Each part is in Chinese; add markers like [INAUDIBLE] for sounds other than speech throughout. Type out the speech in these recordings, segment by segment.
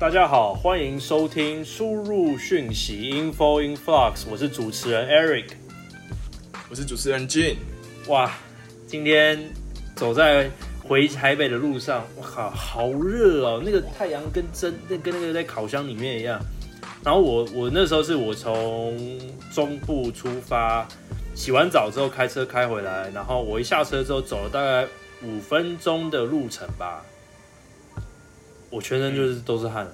大家好，欢迎收听输入讯息 info influx，我是主持人 Eric。我是主持人 Jin。哇，今天走在回台北的路上，我靠，好热哦！那个太阳跟真，那跟那个在烤箱里面一样。然后我我那时候是我从中部出发，洗完澡之后开车开回来，然后我一下车之后走了大概五分钟的路程吧，我全身就是都是汗了。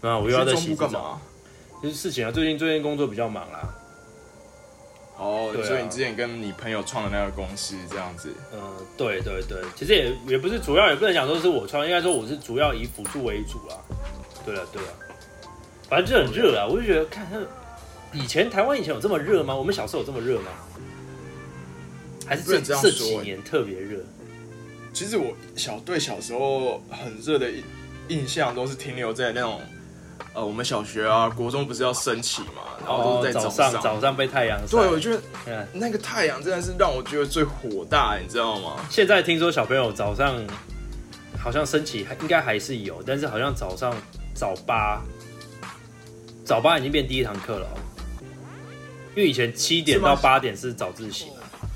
那我又要在洗干嘛？就是事情啊，最近最近工作比较忙啦。哦，所以你之前跟你朋友创的那个公司这样子？嗯，对对对，其实也也不是主要，也不能讲说是我创，应该说我是主要以辅助为主啦。对啊对啊，反正就很热啊，我就觉得看以前台湾以前有这么热吗？我们小时候有这么热吗？还是这这几年特别热？其实我小对小时候很热的印印象都是停留在那种。呃，我们小学啊，国中不是要升旗嘛，然后都是在早上，早上被太阳晒。对，我觉得那个太阳真的是让我觉得最火大，你知道吗？现在听说小朋友早上好像升旗还应该还是有，但是好像早上早八，早八已经变第一堂课了，因为以前七点到八点是早自习嘛，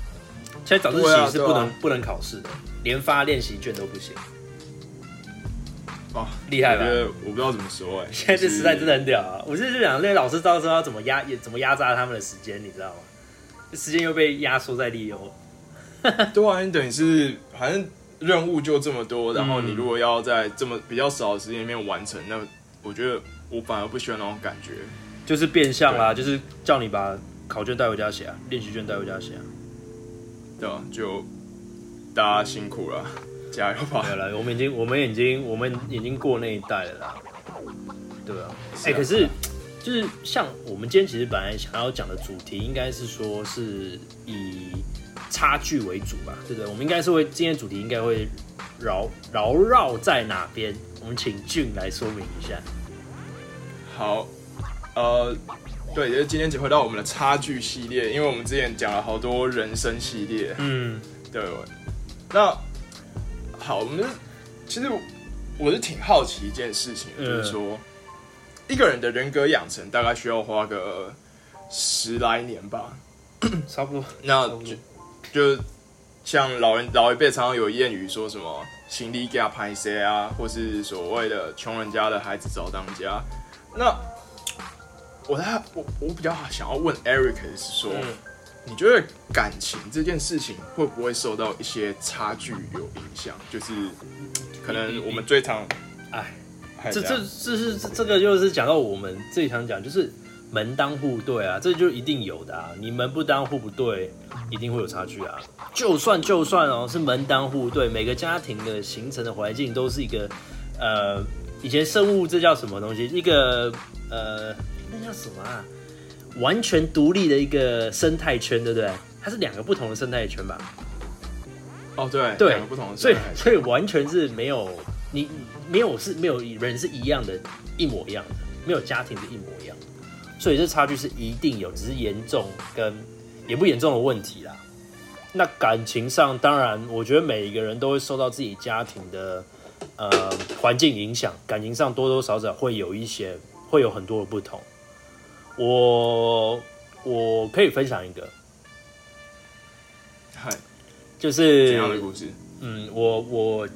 现在早自习是不能不能考试的，连发练习卷都不行。哦，厉害吧？我我不知道怎么说哎。[LAUGHS] 现在这时代真的很屌啊！我就是想那些老师到时候要怎么压，怎么压榨他们的时间，你知道吗？时间又被压缩在利用。[LAUGHS] 对啊，你等于是反正任务就这么多，然后你如果要在这么比较少的时间里面完成，那我觉得我反而不喜欢那种感觉。就是变相啦，就是叫你把考卷带回家写啊，练习卷带回家写啊。对啊，就大家辛苦了。加油吧！对了，我们已经，我们已经，我们已经过那一代了啦。对啊，哎，可是就是像我们今天其实本来想要讲的主题，应该是说是以差距为主吧，对不对？我们应该是会今天主题应该会绕绕绕在哪边？我们请俊来说明一下。好，呃，对，就是今天只回到我们的差距系列，因为我们之前讲了好多人生系列，嗯，对，那。好，我们其实我是挺好奇一件事情，就是说一个人的人格养成大概需要花个十来年吧，[CLEARS THROAT] 差不多。那就就像老人老一辈常常有谚语说什么“行李给他拍谁啊”，或是所谓的“穷人家的孩子早当家”。那我在我我比较想要问 Eric 是说。你觉得感情这件事情会不会受到一些差距有影响？就是可能我们最常，哎，这这这是这个就是讲到我们最常讲，就是门当户对啊，这就一定有的啊。你门不当户不对，一定会有差距啊。就算就算哦是门当户对，每个家庭的形成的环境都是一个呃，以前生物这叫什么东西？一个呃，那叫什么啊？完全独立的一个生态圈，对不对？它是两个不同的生态圈吧？哦，对，对，两个不同的，所以所以完全是没有你没有是没有人是一样的，一模一样的，没有家庭是一模一样的，所以这差距是一定有，只是严重跟严不严重的问题啦。那感情上，当然我觉得每一个人都会受到自己家庭的呃环境影响，感情上多多少少会有一些会有很多的不同。我我可以分享一个，嗨，就是怎样的故事？嗯，我我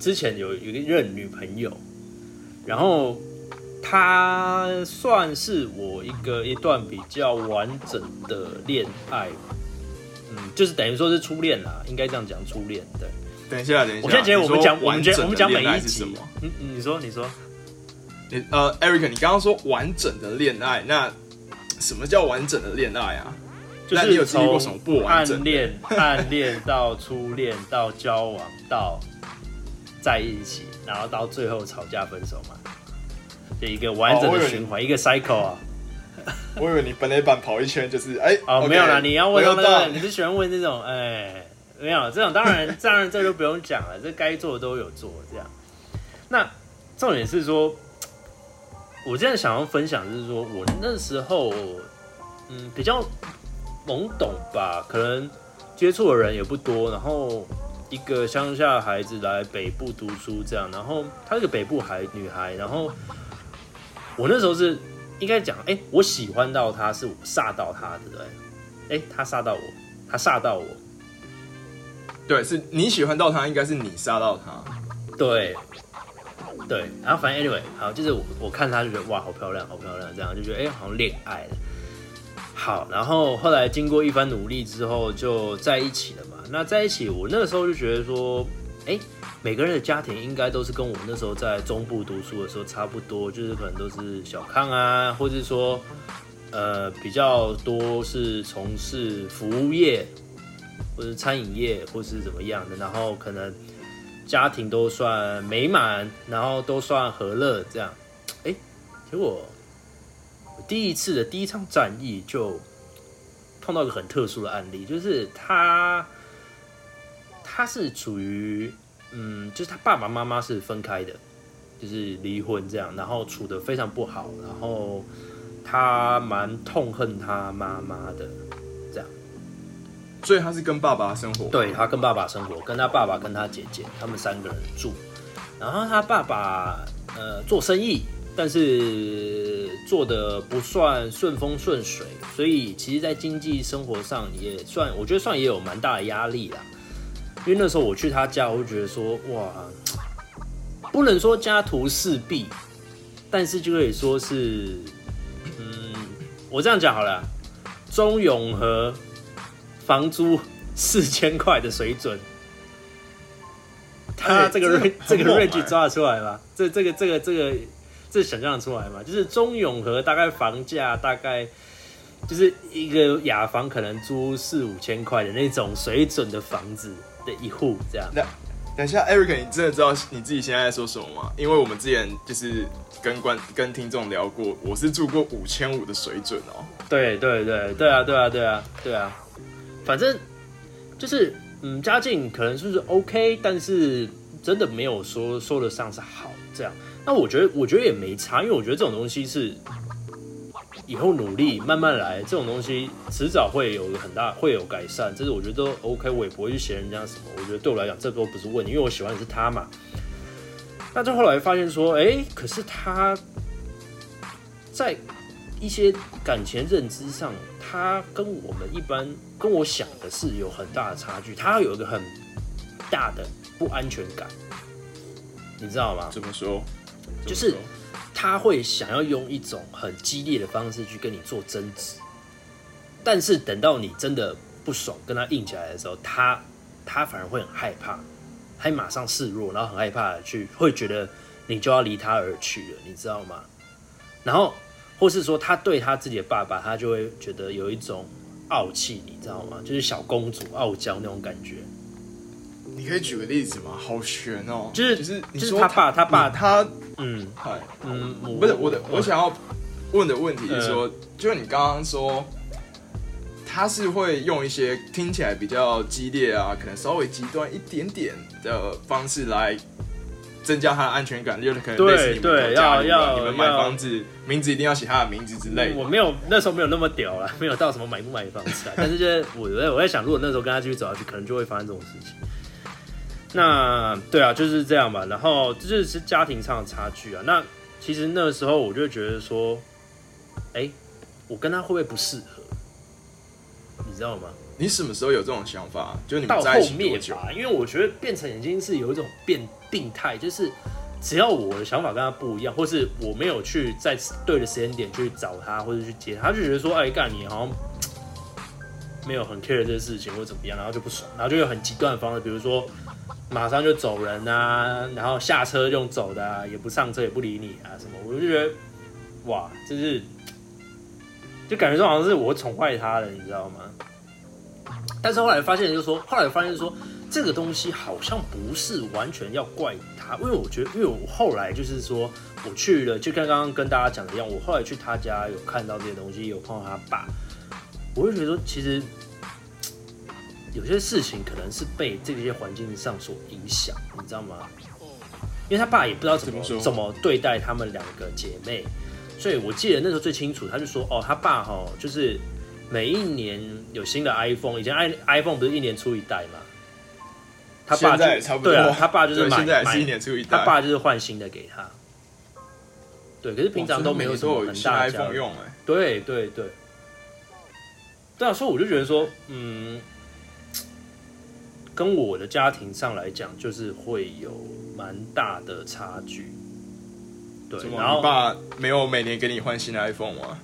之前有有一任女朋友，然后她算是我一个一段比较完整的恋爱，嗯，就是等于说是初恋啦，应该这样讲，初恋。对，等一下，等一下，我现在觉得我们讲我们讲我们讲每一集，嗯，你说，你说。你呃，Eric，你刚刚说完整的恋爱，那什么叫完整的恋爱啊？就是你有经历过什么不完整？暗恋、[LAUGHS] 暗恋到初恋到交往到在一起，然后到最后吵架分手嘛？就一个完整的循环，一个 cycle 啊。[LAUGHS] 我以为你本垒板跑一圈就是哎哦没有啦，你要问那个，你是喜欢问这种哎没有这种，当然 [LAUGHS] 当然这就不用讲了，这该做的都有做这样。那重点是说。我现在想要分享就是说，我那时候，嗯，比较懵懂吧，可能接触的人也不多，然后一个乡下孩子来北部读书这样，然后她是个北部孩女孩，然后我那时候是应该讲，哎、我喜欢到她是我煞到她，对不对？哎、她煞到我，她煞到我，对，是你喜欢到她，应该是你杀到她。对，对，然后反正 anyway，好，就是我我看她就觉得哇，好漂亮，好漂亮，这样就觉得哎、好像恋爱了。好，然后后来经过一番努力之后，就在一起了嘛。那在一起，我那个时候就觉得说，哎、每个人的家庭应该都是跟我那时候在中部读书的时候差不多，就是可能都是小康啊，或者说呃比较多是从事服务业，或者餐饮业，或是怎么样的，然后可能家庭都算美满，然后都算和乐这样。哎、结果第一次的第一场战役就碰到一个很特殊的案例，就是他他是处于嗯，就是他爸爸妈妈是分开的，就是离婚这样，然后处的非常不好，然后他蛮痛恨他妈妈的，所以他是跟爸爸生活。对他跟爸爸生活，跟他爸爸跟他姐姐，他们三个人住。然后他爸爸呃做生意，但是做的不算顺风顺水，所以其实，在经济生活上也算，我觉得算也有蛮大的压力啦。因为那时候我去他家，我就觉得说，哇，不能说家徒四壁，但是就可以说是，嗯，我这样讲好了，中永和房租四千块的水准，他这个这个 range 哎抓得出来吗？这这个这个这个这想象得出来吗？就是中永和大概房价大概就是一个雅房可能租四五千块的那种水准的房子的一户这样。等一下，Eric，你真的知道你自己现在在说什么吗？因为我们之前就是跟观跟听众聊过，我是住过五千五的水准哦。对对对对啊对啊对啊对啊，反正就是嗯，家境可能就是 OK，但是真的没有说说得上是好这样。那我觉得我觉得也没差，因为我觉得这种东西是以后努力慢慢来，这种东西迟早会有很大会有改善，这是我觉得都 OK，我也不会去嫌人家什么。我觉得对我来讲这都不是问题，因为我喜欢的是他嘛。那就后来发现说，哎、可是他在一些感情认知上，他跟我们一般跟我想的是有很大的差距，他有一个很大的不安全感，你知道吗？怎么说？就是他会想要用一种很激烈的方式去跟你做争执，但是等到你真的不爽跟他硬起来的时候，他他反而会很害怕，还马上示弱，然后很害怕的去会觉得你就要离他而去了，你知道吗？然后或是说他对他自己的爸爸，他就会觉得有一种傲气，你知道吗？就是小公主傲娇那种感觉。你可以举个例子吗？好悬哦，就是就是你说他爸他爸他嗯嗨，嗯，不是我的，我想要问的问题是嗯说，就是你刚刚说，他是会用一些听起来比较激烈啊，可能稍微极端一点点的方式来增加他的安全感，就是可能对类似你们对有家庭啊要你们买房子，名字一定要写他的名字之类的。我没有那时候没有那么屌啦，没有到什么买不买房子啊。但是就是我在我在想，如果那时候跟他继续走下去，可能就会发生这种事情。那对啊，就是这样吧。然后这就是家庭上的差距啊。那其实那时候我就觉得说，哎、我跟他会不会不适合？你知道吗？你什么时候有这种想法？就你到们在一起多久？吧，因为我觉得变成已经是有一种变病态，就是只要我的想法跟他不一样，或是我没有去在对的时间点去找他或者去接他，他就觉得说，哎，干你好像没有很 care 这个事情或怎么样，然后就不爽，然后就有很极端的方式，比如说马上就走人啊，然后下车用走的啊，也不上车也不理你啊什么，我就觉得哇，就是就感觉说好像是我宠坏他了，你知道吗？但是后来发现，就是说，后来发现说，这个东西好像不是完全要怪他，因为我觉得，因为我后来就是说，我去了，就跟刚刚跟大家讲的一样，我后来去他家有看到这些东西，有碰到他爸，我就觉得说，其实有些事情可能是被这些环境上所影响，你知道吗？因为他爸也不知道怎么怎么对待他们两个姐妹，所以我记得那时候最清楚，他就说，哦，他爸哈就是每一年有新的 iPhone，以前 i iPhone 不是一年出一代吗？他爸在就差不多，对啊，他爸就是买现在也买是一年出一代，他爸就是换新的给他。对，可是平常都没有什么很大 iPhone。用哎，对对对，对啊，所以我就觉得说，嗯，跟我的家庭上来讲，就是会有蛮大的差距。对？然后你爸没有每年给你换新的 iPhone 吗？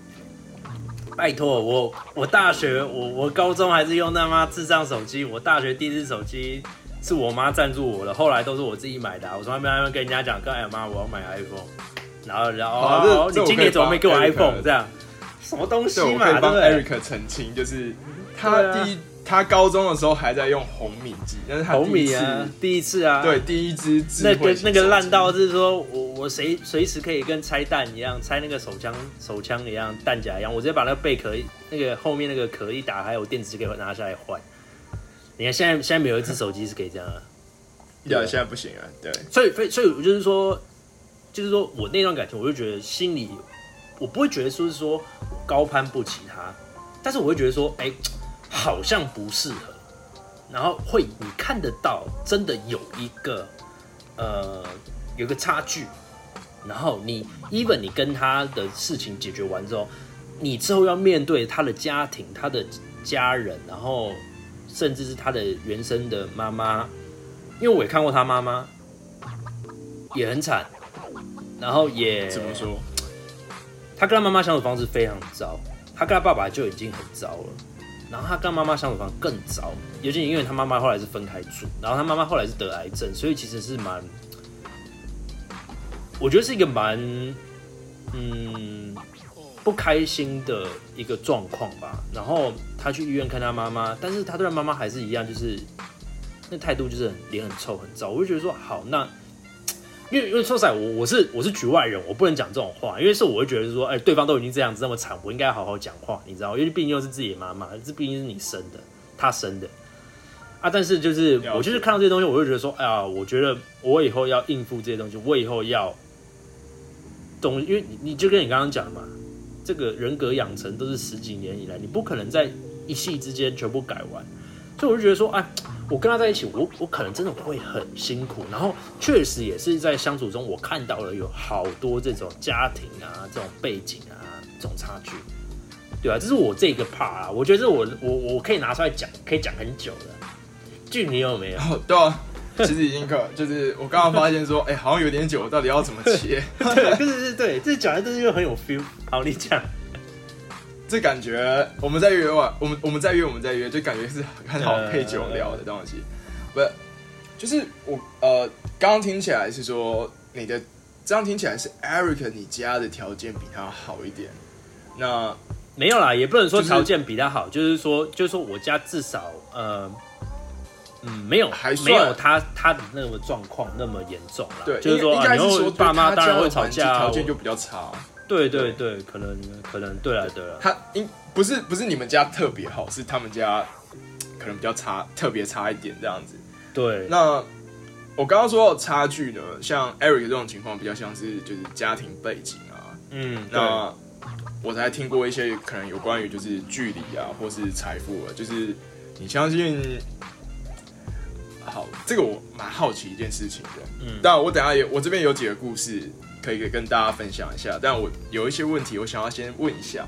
拜托我，我大学我我高中还是用他妈智障手机，我大学第一只手机是我妈赞助我的，后来都是我自己买的啊、我从来没有跟人家讲，跟哎妈我要买 iPhone，然后然后、你今年怎么没给我 iPhone 这样？什么东西对，我可嘛，以帮？Eric 澄清，就是他啊第一，他高中的时候还在用红米机，但是他红米啊，第一次啊，对，第一支智那个那个烂到是说我我随随时可以跟拆弹一样，拆那个手枪手枪一样，弹夹一样，我直接把那个贝壳那个后面那个壳一打开，我电池就可以拿下来换。你看现在现在没有一只手机是可以这样啊，[LAUGHS] 对，现在不行啊，对，所以所以所以我就是说，就是说我那段感情，我就觉得心里我不会觉得说是说我高攀不起他，但是我会觉得说，哎、好像不适合，然后会你看得到，真的有一个呃有一个差距，然后你 even 你跟他的事情解决完之后，你之后要面对他的家庭、他的家人，然后甚至是他的原生的妈妈，因为我也看过他妈妈，也很惨，然后也怎么说？他跟他妈妈相处方式非常糟，他跟他爸爸就已经很糟了，然后他跟他妈妈相处方式更糟，尤其因为他妈妈后来是分开住，然后他妈妈后来是得癌症，所以其实是蛮，我觉得是一个蛮，嗯，不开心的一个状况吧。然后他去医院看他妈妈，但是他对他妈妈还是一样，就是那态度就是很脸很臭很糟。我就觉得说，好，那 [TSK] 因为因为说实在，我我是我是局外人，我不能讲这种话，因为是我会觉得说，哎、对方都已经这样子那么惨，我应该好好讲话，你知道，因为毕竟又是自己的妈妈，这毕竟是你生的，他生的啊。但是就是我就是看到这些东西，我就觉得说，哎呀，我觉得我以后要应付这些东西，我以后要懂，因为你你就跟你刚刚讲的嘛，这个人格养成都是十几年以来，你不可能在一夕之间全部改完，所以我就觉得说，哎，我跟他在一起，我我可能真的会很辛苦，然后确实也是在相处中，我看到了有好多这种家庭啊、这种背景啊、这种差距，对啊，这是我这个 part 啊，我觉得我我我可以拿出来讲，可以讲很久的。剧你有没有？哦，对啊，[LAUGHS] 其实已经可，就是我刚刚发现说，哎、好像有点久，到底要怎么切？[LAUGHS] 对，对对对对，这讲的这就很有 feel。好，你讲。这感觉我们在约完，我们我们在约，我们在约，就感觉是很好配酒聊的东西。不是，就是我呃，刚刚听起来是说你的，这样听起来是 Eric 你家的条件比他好一点。那没有啦，也不能说就是条件比他好，就是说，就是说我家至少呃，嗯，没有还没有他他的那个状况那么严重啦。对，就是说，啊、应该是说你会爸妈当然会吵架条件就比较差。对对对，可能可能对了对了，他应不是不是你们家特别好，是他们家可能比较差，特别差一点这样子。对，那我刚刚说到差距呢，像 Eric 这种情况比较像是就是家庭背景啊，嗯，那我才听过一些可能有关于就是距离啊，或是财富啊，就是你相信。好，这个我蛮好奇一件事情的。嗯但我等下也我这边有几个故事可以跟大家分享一下，但我有一些问题我想要先问一下，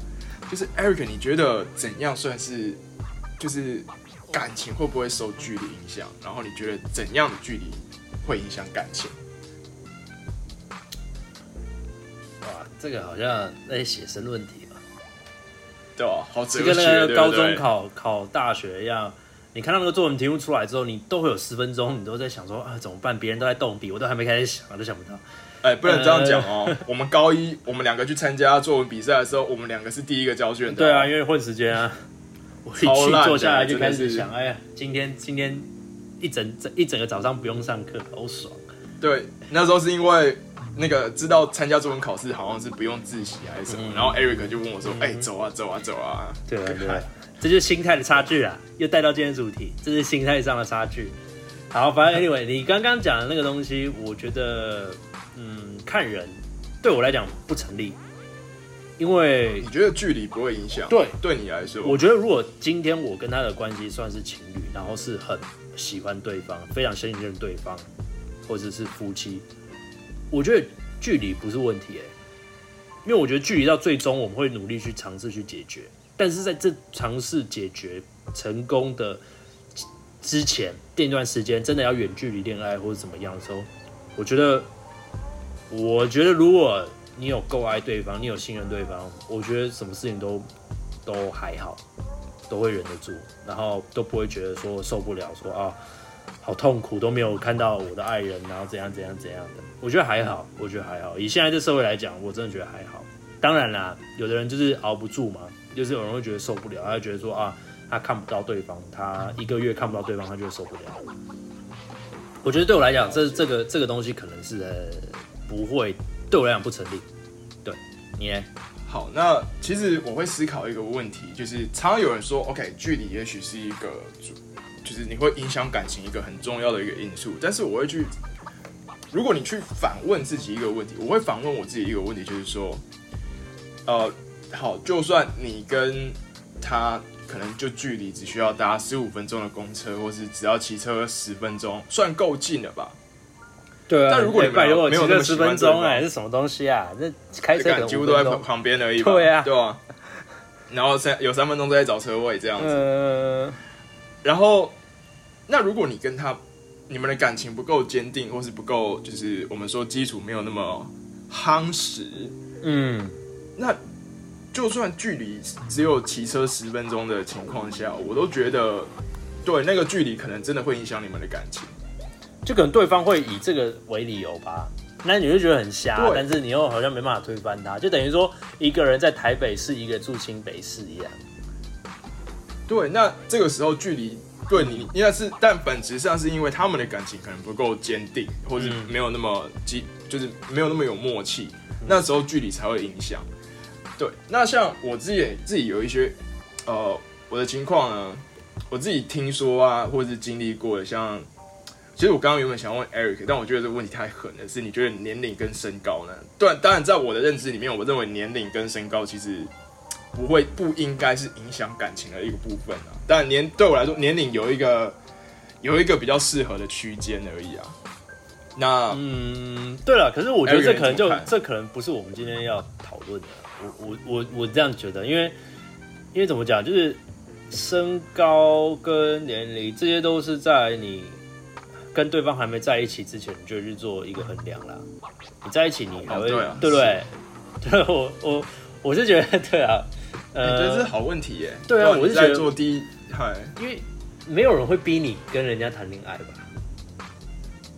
就是 Eric，你觉得怎样算是就是感情会不会受距离影响？然后你觉得怎样的距离会影响感情？哇，这个好像在写生论题吧，对吧？好哲就学，跟那个高对不对中考考大学一样。你看到那个作文题目出来之后，你都会有十分钟，你都在想说啊怎么办？别人都在动笔，我都还没开始想，我都想不到。哎、不能这样讲哦。[LAUGHS] 我们高一，我们两个去参加作文比赛的时候，我们两个是第一个交卷的。对啊，因为混时间啊，我一坐下来就开始想，哎呀，今天今天一整整一整个早上不用上课，好爽。对，那时候是因为那个知道参加作文考试好像是不用自习还是什么，嗯然后 Eric 就问我说：“嗯哎、走啊，走啊，走啊。”对啊，对啊，这就是心态的差距啊，又带到今天主题，这是心态上的差距。好，反正 anyway，你刚刚讲的那个东西，我觉得，嗯，看人，对我来讲不成立，因为你觉得距离不会影响？对对你来说，我觉得如果今天我跟他的关系算是情侣，然后是很喜欢对方，非常信任对方，或者是夫妻，我觉得距离不是问题哎、因为我觉得距离到最终我们会努力去尝试去解决，但是在这尝试解决成功的之前，这段时间真的要远距离恋爱或者怎么样的时候，我觉得，我觉得如果你有够爱对方，你有信任对方，我觉得什么事情都都还好，都会忍得住，然后都不会觉得说受不了，说啊好痛苦，都没有看到我的爱人，然后怎样怎样怎样的。我觉得还好，我觉得还好。以现在这社会来讲，我真的觉得还好。当然啦，有的人就是熬不住嘛，就是有人会觉得受不了，他觉得说啊，他看不到对方，他一个月看不到对方，他就受不了。我觉得对我来讲，这这个这个东西可能是、呃、不会，对我来讲不成立。对你呢？好，那其实我会思考一个问题，就是常常有人说，OK，距离也许是一个，就是你会影响感情一个很重要的一个因素。但是我会去，如果你去反问自己一个问题，我会反问我自己一个问题，就是说，呃，好，就算你跟他可能就距离只需要搭十五分钟的公车，或是只要骑车十分钟，算够近了吧？对啊但如果你们没有那么喜欢十分钟，哎，是什么东西啊？这开车几乎都在5分钟旁旁边而已吧？对啊对啊。然后三有三分钟都在找车位这样子，呃，然后那如果你跟他你们的感情不够坚定，或是不够就是我们说基础没有那么夯实，嗯，那就算距离只有骑车十分钟的情况下，我都觉得对那个距离可能真的会影响你们的感情。就可能对方会以这个为理由吧，那你就觉得很瞎，但是你又好像没办法推翻他，就等于说一个人在台北是，一个住新北市一样。对，那这个时候距离对你应该是，但本质上是因为他们的感情可能不够坚定，或是嗯没有那么基，就是没有那么有默契，那时候距离才会影响。对，那像我自己自己有一些，呃，我的情况呢，我自己听说啊，或者是经历过的，像，其实我刚刚原本想问 Eric，但我觉得这个问题太狠了，是你觉得年龄跟身高呢？对，当然在我的认知里面，我认为年龄跟身高其实不会不应该是影响感情的一个部分啊。但年对我来说，年龄有一个有一个比较适合的区间而已啊。那嗯，对了，可是我觉得这可能就这可能不是我们今天要讨论的。我我我我这样觉得，因为因为怎么讲，就是身高跟年龄这些都是在你跟对方还没在一起之前，你就去做一个衡量啦。你在一起，你还会、哦对啊对不对？对，我我我是觉得对啊，呃觉得这是呃，好问题耶。对啊我是觉得做第一，嗨，因为没有人会逼你跟人家谈恋爱吧。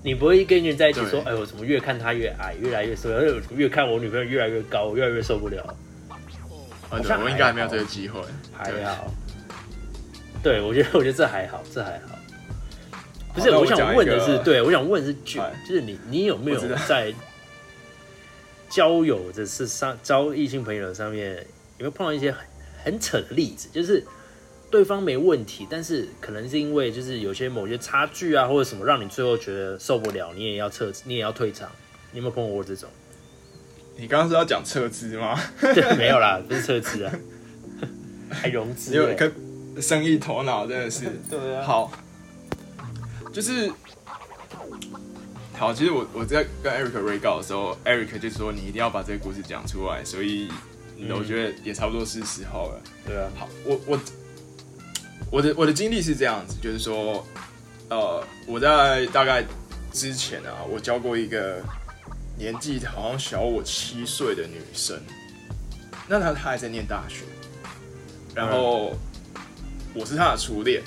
你不会跟人在一起说，哎，呦怎么越看他越矮，越来越瘦，越看我女朋友越来越高，我越来越受不了。啊，我应该还没有这个机会。对还好，对我觉得，[LAUGHS] 我觉得这还好，这还好。不是，我我想问的是，对我想问的是，就哎就是你，你有没有在交友的是上交异性朋友上面，有没有碰到一些很很扯的例子？就是对方没问题，但是可能是因为就是有些某些差距啊，或者什么，让你最后觉得受不了，你也要撤，你也要退场。你有没有碰过这种？你刚刚是要讲撤资吗？[LAUGHS] 对，没有啦，不是撤资啊，还融资欸、有一颗生意头脑，真的是。对啊，好，就是好。其实我我在跟 Eric 稿的时候，Eric 就说你一定要把这个故事讲出来，所以嗯我觉得也差不多是时候了。对啊，好，我我我的我的经历是这样子，就是说，呃，我在大概之前啊，我教过一个年纪好像小我七岁的女生，那她她还在念大学，然后我是她的初恋，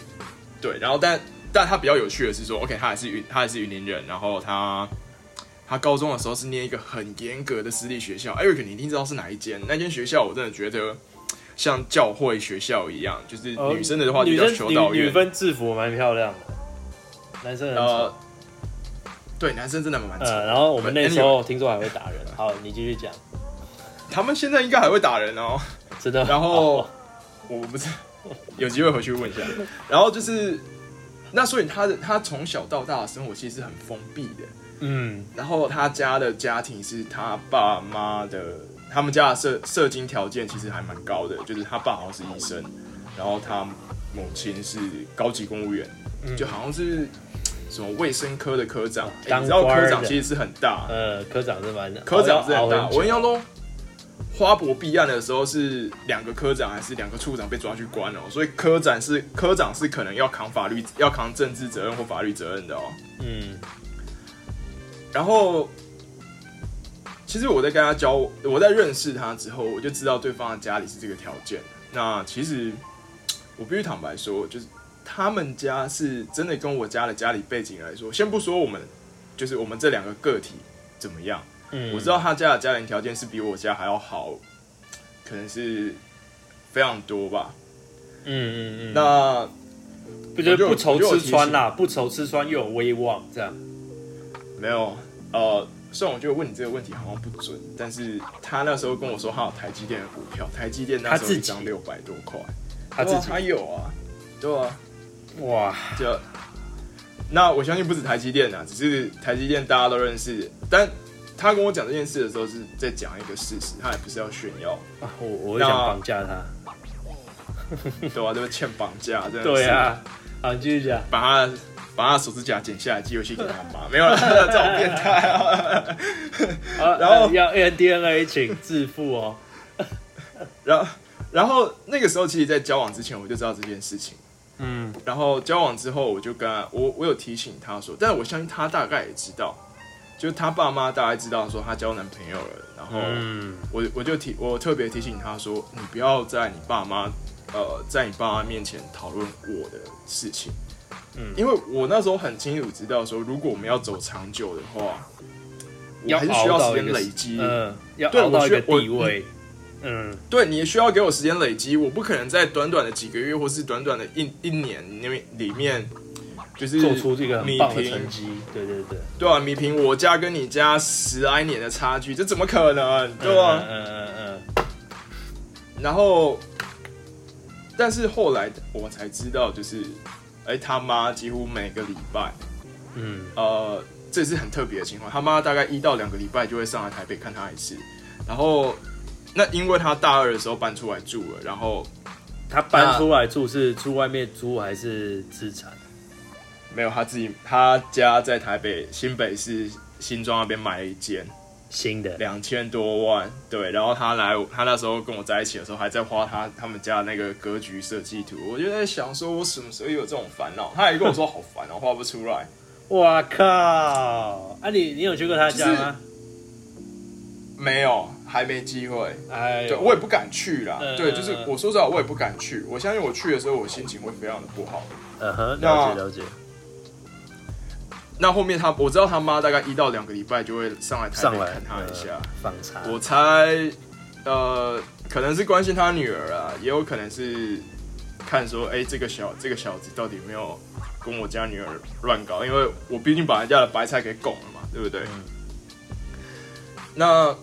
对，然后但但她比较有趣的是说，OK，她还是云她还是云林人，然后她。她高中的时候是念一个很严格的私立学校，Eric，你一定知道是哪一间？那间学校我真的觉得像教会学校一样，就是女生的话就叫修道院，女女分制服蛮漂亮的，男生很丑。呃，对，男生真的蛮丑。呃，然后我们那时候听说还会打人。好，你继续讲，他们现在应该还会打人哦。真的。然后哦我不是有机会回去问一下。然后就是，那所以他的他从小到大的生活其实是很封闭的。嗯，然后他家的家庭是他爸妈的，他们家的社社经条件其实还蛮高的，就是他爸好像是医生，然后他母亲是高级公务员，就好像是什么卫生科的科长，你知道科长其实是很大，呃，科长是蛮科长是很大。我印象中，花博弊案的时候是两个科长还是两个处长被抓去关哦，所以科长是科长是可能要扛法律、要扛政治责任或法律责任的哦。嗯然后，其实我在跟他交，我在认识他之后，我就知道对方的家里是这个条件。那其实我必须坦白说，就是他们家是真的跟我家的家里背景来说，先不说我们，就是我们这两个个体怎么样，嗯，我知道他家的家庭条件是比我家还要好，可能是非常多吧。嗯嗯嗯，那不就不愁吃穿啦，不愁吃穿又有威望，这样。没有，呃，虽然我觉得问你这个问题好像不准，但是他那时候跟我说他有台积电的股票，台积电那时候他自己一张六百多块，他自己。他有啊，对啊，哇，就那我相信不止台积电啊，只是台积电大家都认识，但他跟我讲这件事的时候是在讲一个事实，他也不是要炫耀，啊我我会想绑架他。对啊，就是欠绑架，真的是对啊，好，你继续讲。把他把他手指甲剪下来寄回去给他妈，没有了，[LAUGHS] 这种变态啊。啊，然后呃要 DNA 请致富哦。[LAUGHS] 然后，然后那个时候，其实，在交往之前我就知道这件事情。嗯然后交往之后，我就跟他，我我有提醒他说，但是我相信他大概也知道，就是他爸妈大概知道说他交男朋友了。然后嗯我我就提，我特别提醒他说，你不要在你爸妈呃在你爸妈面前讨论我的事情。嗯因为我那时候很清楚知道说，如果我们要走长久的话，我要还是需要时间累积。嗯，熬到一个我觉得我地位。嗯对你也需要给我时间累积，我不可能在短短的几个月或是短短的一一年里面里面，就是做出这个很米棒的平成绩。对对对，对啊，米平我家跟你家十来年的差距，这怎么可能？对啊，嗯嗯嗯然后，但是后来我才知道，就是，哎、他妈几乎每个礼拜，嗯呃，这是很特别的情况，他妈大概一到两个礼拜就会上来台北看他一次，然后。那因为他大二的时候搬出来住了，然后嗯，他搬出来住是住外面租还是资产？没有他自己，他家在台北新北市新庄那边买了一间，新的。两千多万，对。然后他来，他那时候跟我在一起的时候，还在画他他们家那个格局设计图。我就在想，说我什么时候有这种烦恼？他还跟我说好烦哦，画不出来。哇靠！啊你，你有去过他家吗？没有，还没机会。哎，对，我也不敢去啦。嗯对，就是我说实话，我也不敢去。我相信我去的时候，我心情会非常的不好。嗯哼，那了解了解。那后面他，我知道他妈大概一到两个礼拜就会上来台上来北看他一下。我猜，呃，可能是关心他女儿啊，也有可能是看说，哎、这个小这个小子到底有没有跟我家女儿乱搞？因为我毕竟把人家的白菜给拱了嘛，对不对？嗯那，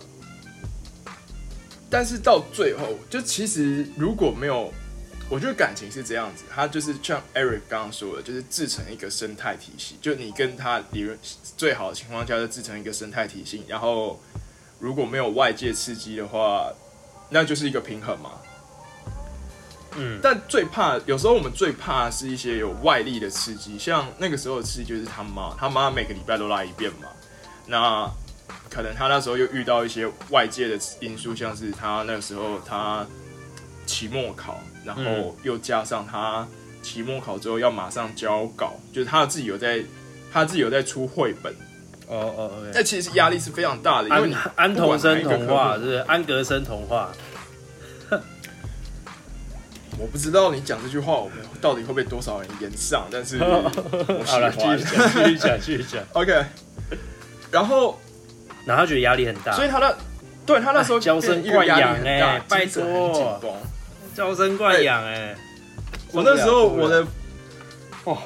但是到最后，就其实如果没有，我觉得感情是这样子，它就是像 Eric 刚刚说的，就是制成一个生态体系，就你跟他理论最好的情况下，就制成一个生态体系，然后如果没有外界刺激的话，那就是一个平衡嘛。嗯，但最怕，有时候我们最怕是一些有外力的刺激，像那个时候的刺激就是他妈，他妈每个礼拜都来一遍嘛。那可能他那时候又遇到一些外界的因素，像是他那个时候他期末考，然后嗯又加上他期末考之后要马上交稿，就是他自己有在他自己有在出绘本，哦哦那，OK。其实压力是非常大的，因为你安安不管徒生童话，是是安格森童话？[LAUGHS] 我不知道你讲这句话，我们到底会不会多少人延上，但是 [LAUGHS] 我喜好了，继欢续。讲，继续讲，继续讲。[LAUGHS] OK，然后然后他觉得压力很大，所以他那对他那时候哎娇生惯养大欸拜精神很紧托绷娇生惯养哎。我那时候我的哦，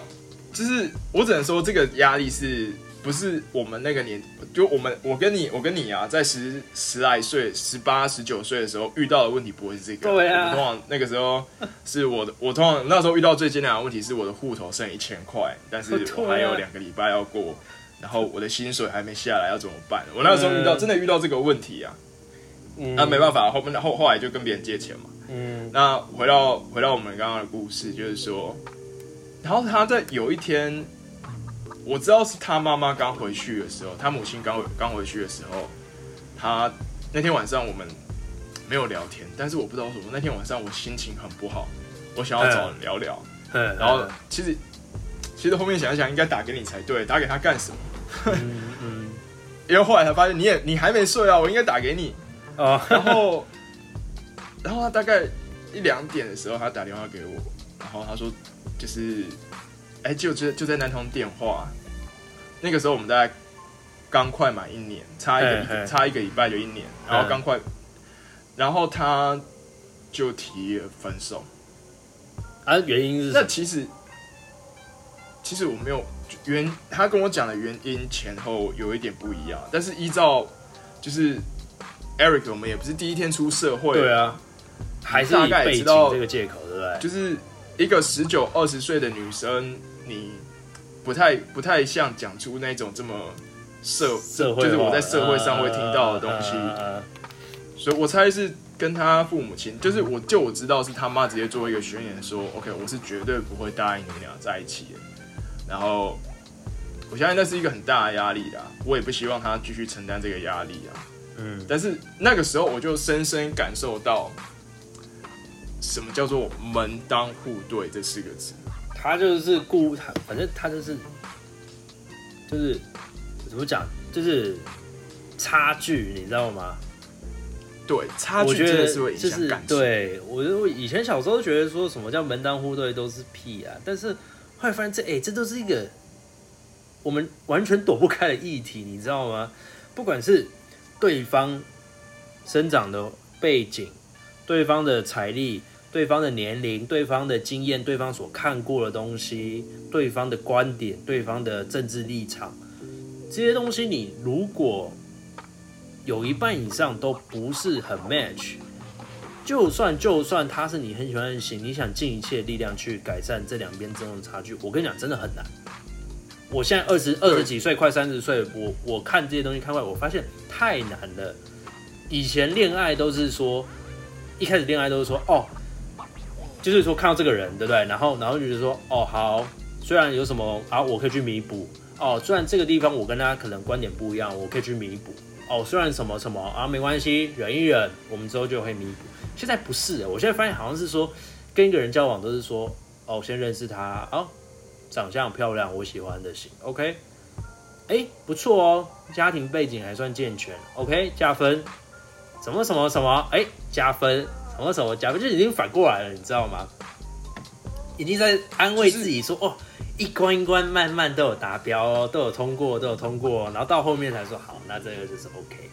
就是我只能说这个压力是不是我们那个年，就我们我跟你我跟你啊，在十十来岁、十八、十九岁的时候遇到的问题不会是这个。对啊我通常那个时候是我的，我通常那时候遇到最艰难的问题是我的户头剩一千块，但是 [LAUGHS] 我还有两个礼拜要过，然后我的薪水还没下来，要怎么办？我那时候遇到嗯真的遇到这个问题啊，嗯那没办法，后面后后来就跟别人借钱嘛。嗯那回到回到我们刚刚的故事，就是说，然后他在有一天，我知道是他妈妈刚回去的时候，他母亲刚刚回去的时候，他那天晚上我们没有聊天，但是我不知道为什么那天晚上我心情很不好，我想要找人聊聊。嗯，然后其实其实后面想一想，应该打给你才对，打给他干什么？嗯嗯 [LAUGHS] 因为后来才发现你也你还没睡啊，我应该打给你。啊，然后，然后他大概一两点的时候，他打电话给我，然后他说就是，哎，就就就在那通电话，那个时候我们大概刚快满一年，差一个差一个礼拜就一年，然后刚快，然后他就提了分手。啊，原因是那其实其实我没有原，他跟我讲的原因前后有一点不一样，但是依照就是 Eric，我们也不是第一天出社会，对啊，还是大以背景概知道这个借口，对不对？就是一个十九二十岁的女生，你不太不太像讲出那种这么社社会就是我在社会上会听到的东西，所以我猜是跟他父母亲，就是我就我知道是他妈直接做一个宣言说，OK，我是绝对不会答应你们俩在一起的。然后我相信那是一个很大的压力啦，我也不希望他继续承担这个压力啊。嗯，但是那个时候我就深深感受到，什么叫做门当户对这四个字。他就是故他，反正他就是就是怎么讲，就是差距，你知道吗？对，差距真的是会影就是响感情。对我就我以前小时候觉得说什么叫门当户对都是屁啊，但是后来发现这哎、这都是一个我们完全躲不开的议题，你知道吗？不管是对方生长的背景、对方的财力、对方的年龄、对方的经验、对方所看过的东西、对方的观点、对方的政治立场，这些东西你如果有一半以上都不是很 match，就算就算他是你很喜欢的型，你想尽一切力量去改善这两边这种差距，我跟你讲，真的很难。我现在二十二十几岁，快三十岁，我我看这些东西看过来，我发现太难了。以前恋爱都是说，一开始恋爱都是说，哦，就是说看到这个人，对不对？然后然后就是说，哦，好，虽然有什么啊，我可以去弥补。哦，虽然这个地方我跟他可能观点不一样，我可以去弥补。哦，虽然什么什么啊，没关系，忍一忍，我们之后就会弥补。现在不是，我现在发现好像是说，跟一个人交往都是说，哦，先认识他，哦，长相漂亮，我喜欢的型，OK，哎，不错哦，家庭背景还算健全，OK，加分，什么什么什么，哎，加分，什么什么加分，就已经反过来了，你知道吗？已经在安慰自己说，哦，一关一关慢慢都有达标哦，都有通过，都有通过，然后到后面才说好，那这个就是 OK。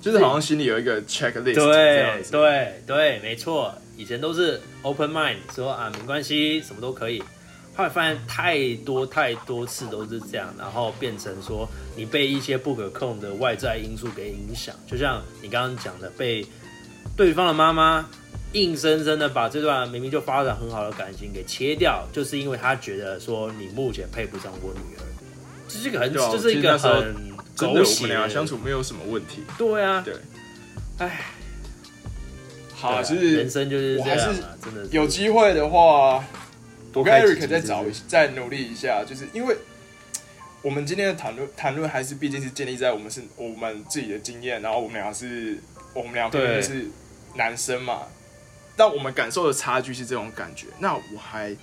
就是好像心里有一个 checklist 对子。对对，没错，以前都是 open mind，说啊没关系，什么都可以。后来发现太多太多次都是这样，然后变成说你被一些不可控的外在因素给影响，就像你刚刚讲的，被对方的妈妈硬生生的把这段明明就发展很好的感情给切掉，就是因为他觉得说你目前配不上我女儿，这是一个很，这是一个其实那时候很真的，我狗血们俩相处没有什么问题。对啊，对，唉，好，就是人生就是这样啊，真的有机会的话，我跟 Eric 再找一再努力一下，就是因为我们今天的谈论谈论还是毕竟是建立在我们是我们自己的经验，然后我们俩是我们俩对。是男生嘛，但我们感受的差距是这种感觉。那我还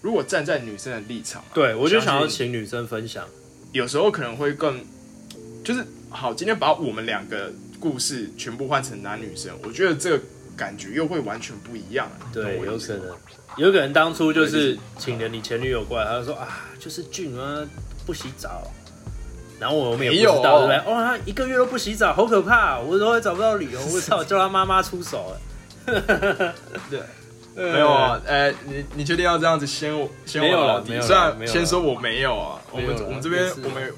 如果站在女生的立场啊、对我就想要请女生分享，有时候可能会更，就是好，今天把我们两个故事全部换成男女生，我觉得这个感觉又会完全不一样、啊。对，有可能，有可能当初就是是。请了你前女友过来，他就说啊，就是俊啊不洗澡，然后我们也不没有知道，对不对？哦哦，他一个月都不洗澡，好可怕，我都会找不到理由，我操，叫他妈妈出手了。对，[LAUGHS] 没有啊，呃，你你确定要这样子先我先没有我老弟？啦没有啦虽然先说我没有啊，我们我们这边我们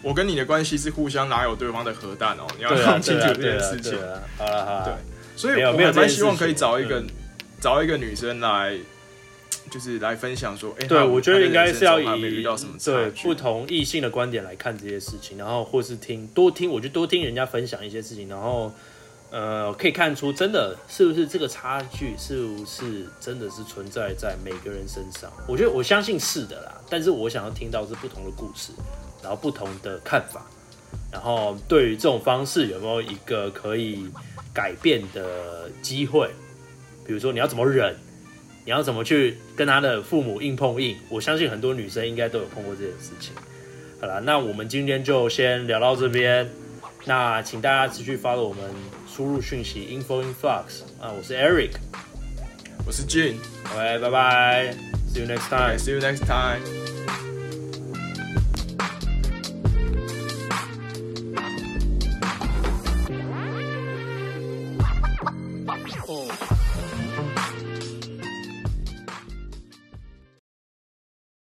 我跟你的关系是互相拿有对方的核弹哦，你要看清楚这件事情对。啊，好了好了，对所以我还蛮希望可以找一个嗯找一个女生来，就是来分享说，哎，对，我觉得应该是要以到什么对不同异性的观点来看这些事情，然后或是听多听，我就多听人家分享一些事情，然后呃，可以看出真的是不是这个差距是不是真的是存在在每个人身上？我觉得我相信是的啦，但是我想要听到是不同的故事，然后不同的看法，然后对于这种方式有没有一个可以改变的机会？比如说你要怎么忍，你要怎么去跟他的父母硬碰硬？我相信很多女生应该都有碰过这件事情。好了，那我们今天就先聊到这边。那请大家持续 follow 我们输入讯息 info in flux 啊，我是 Eric，我是 Jin，OK，拜拜，see you next time。See you next time.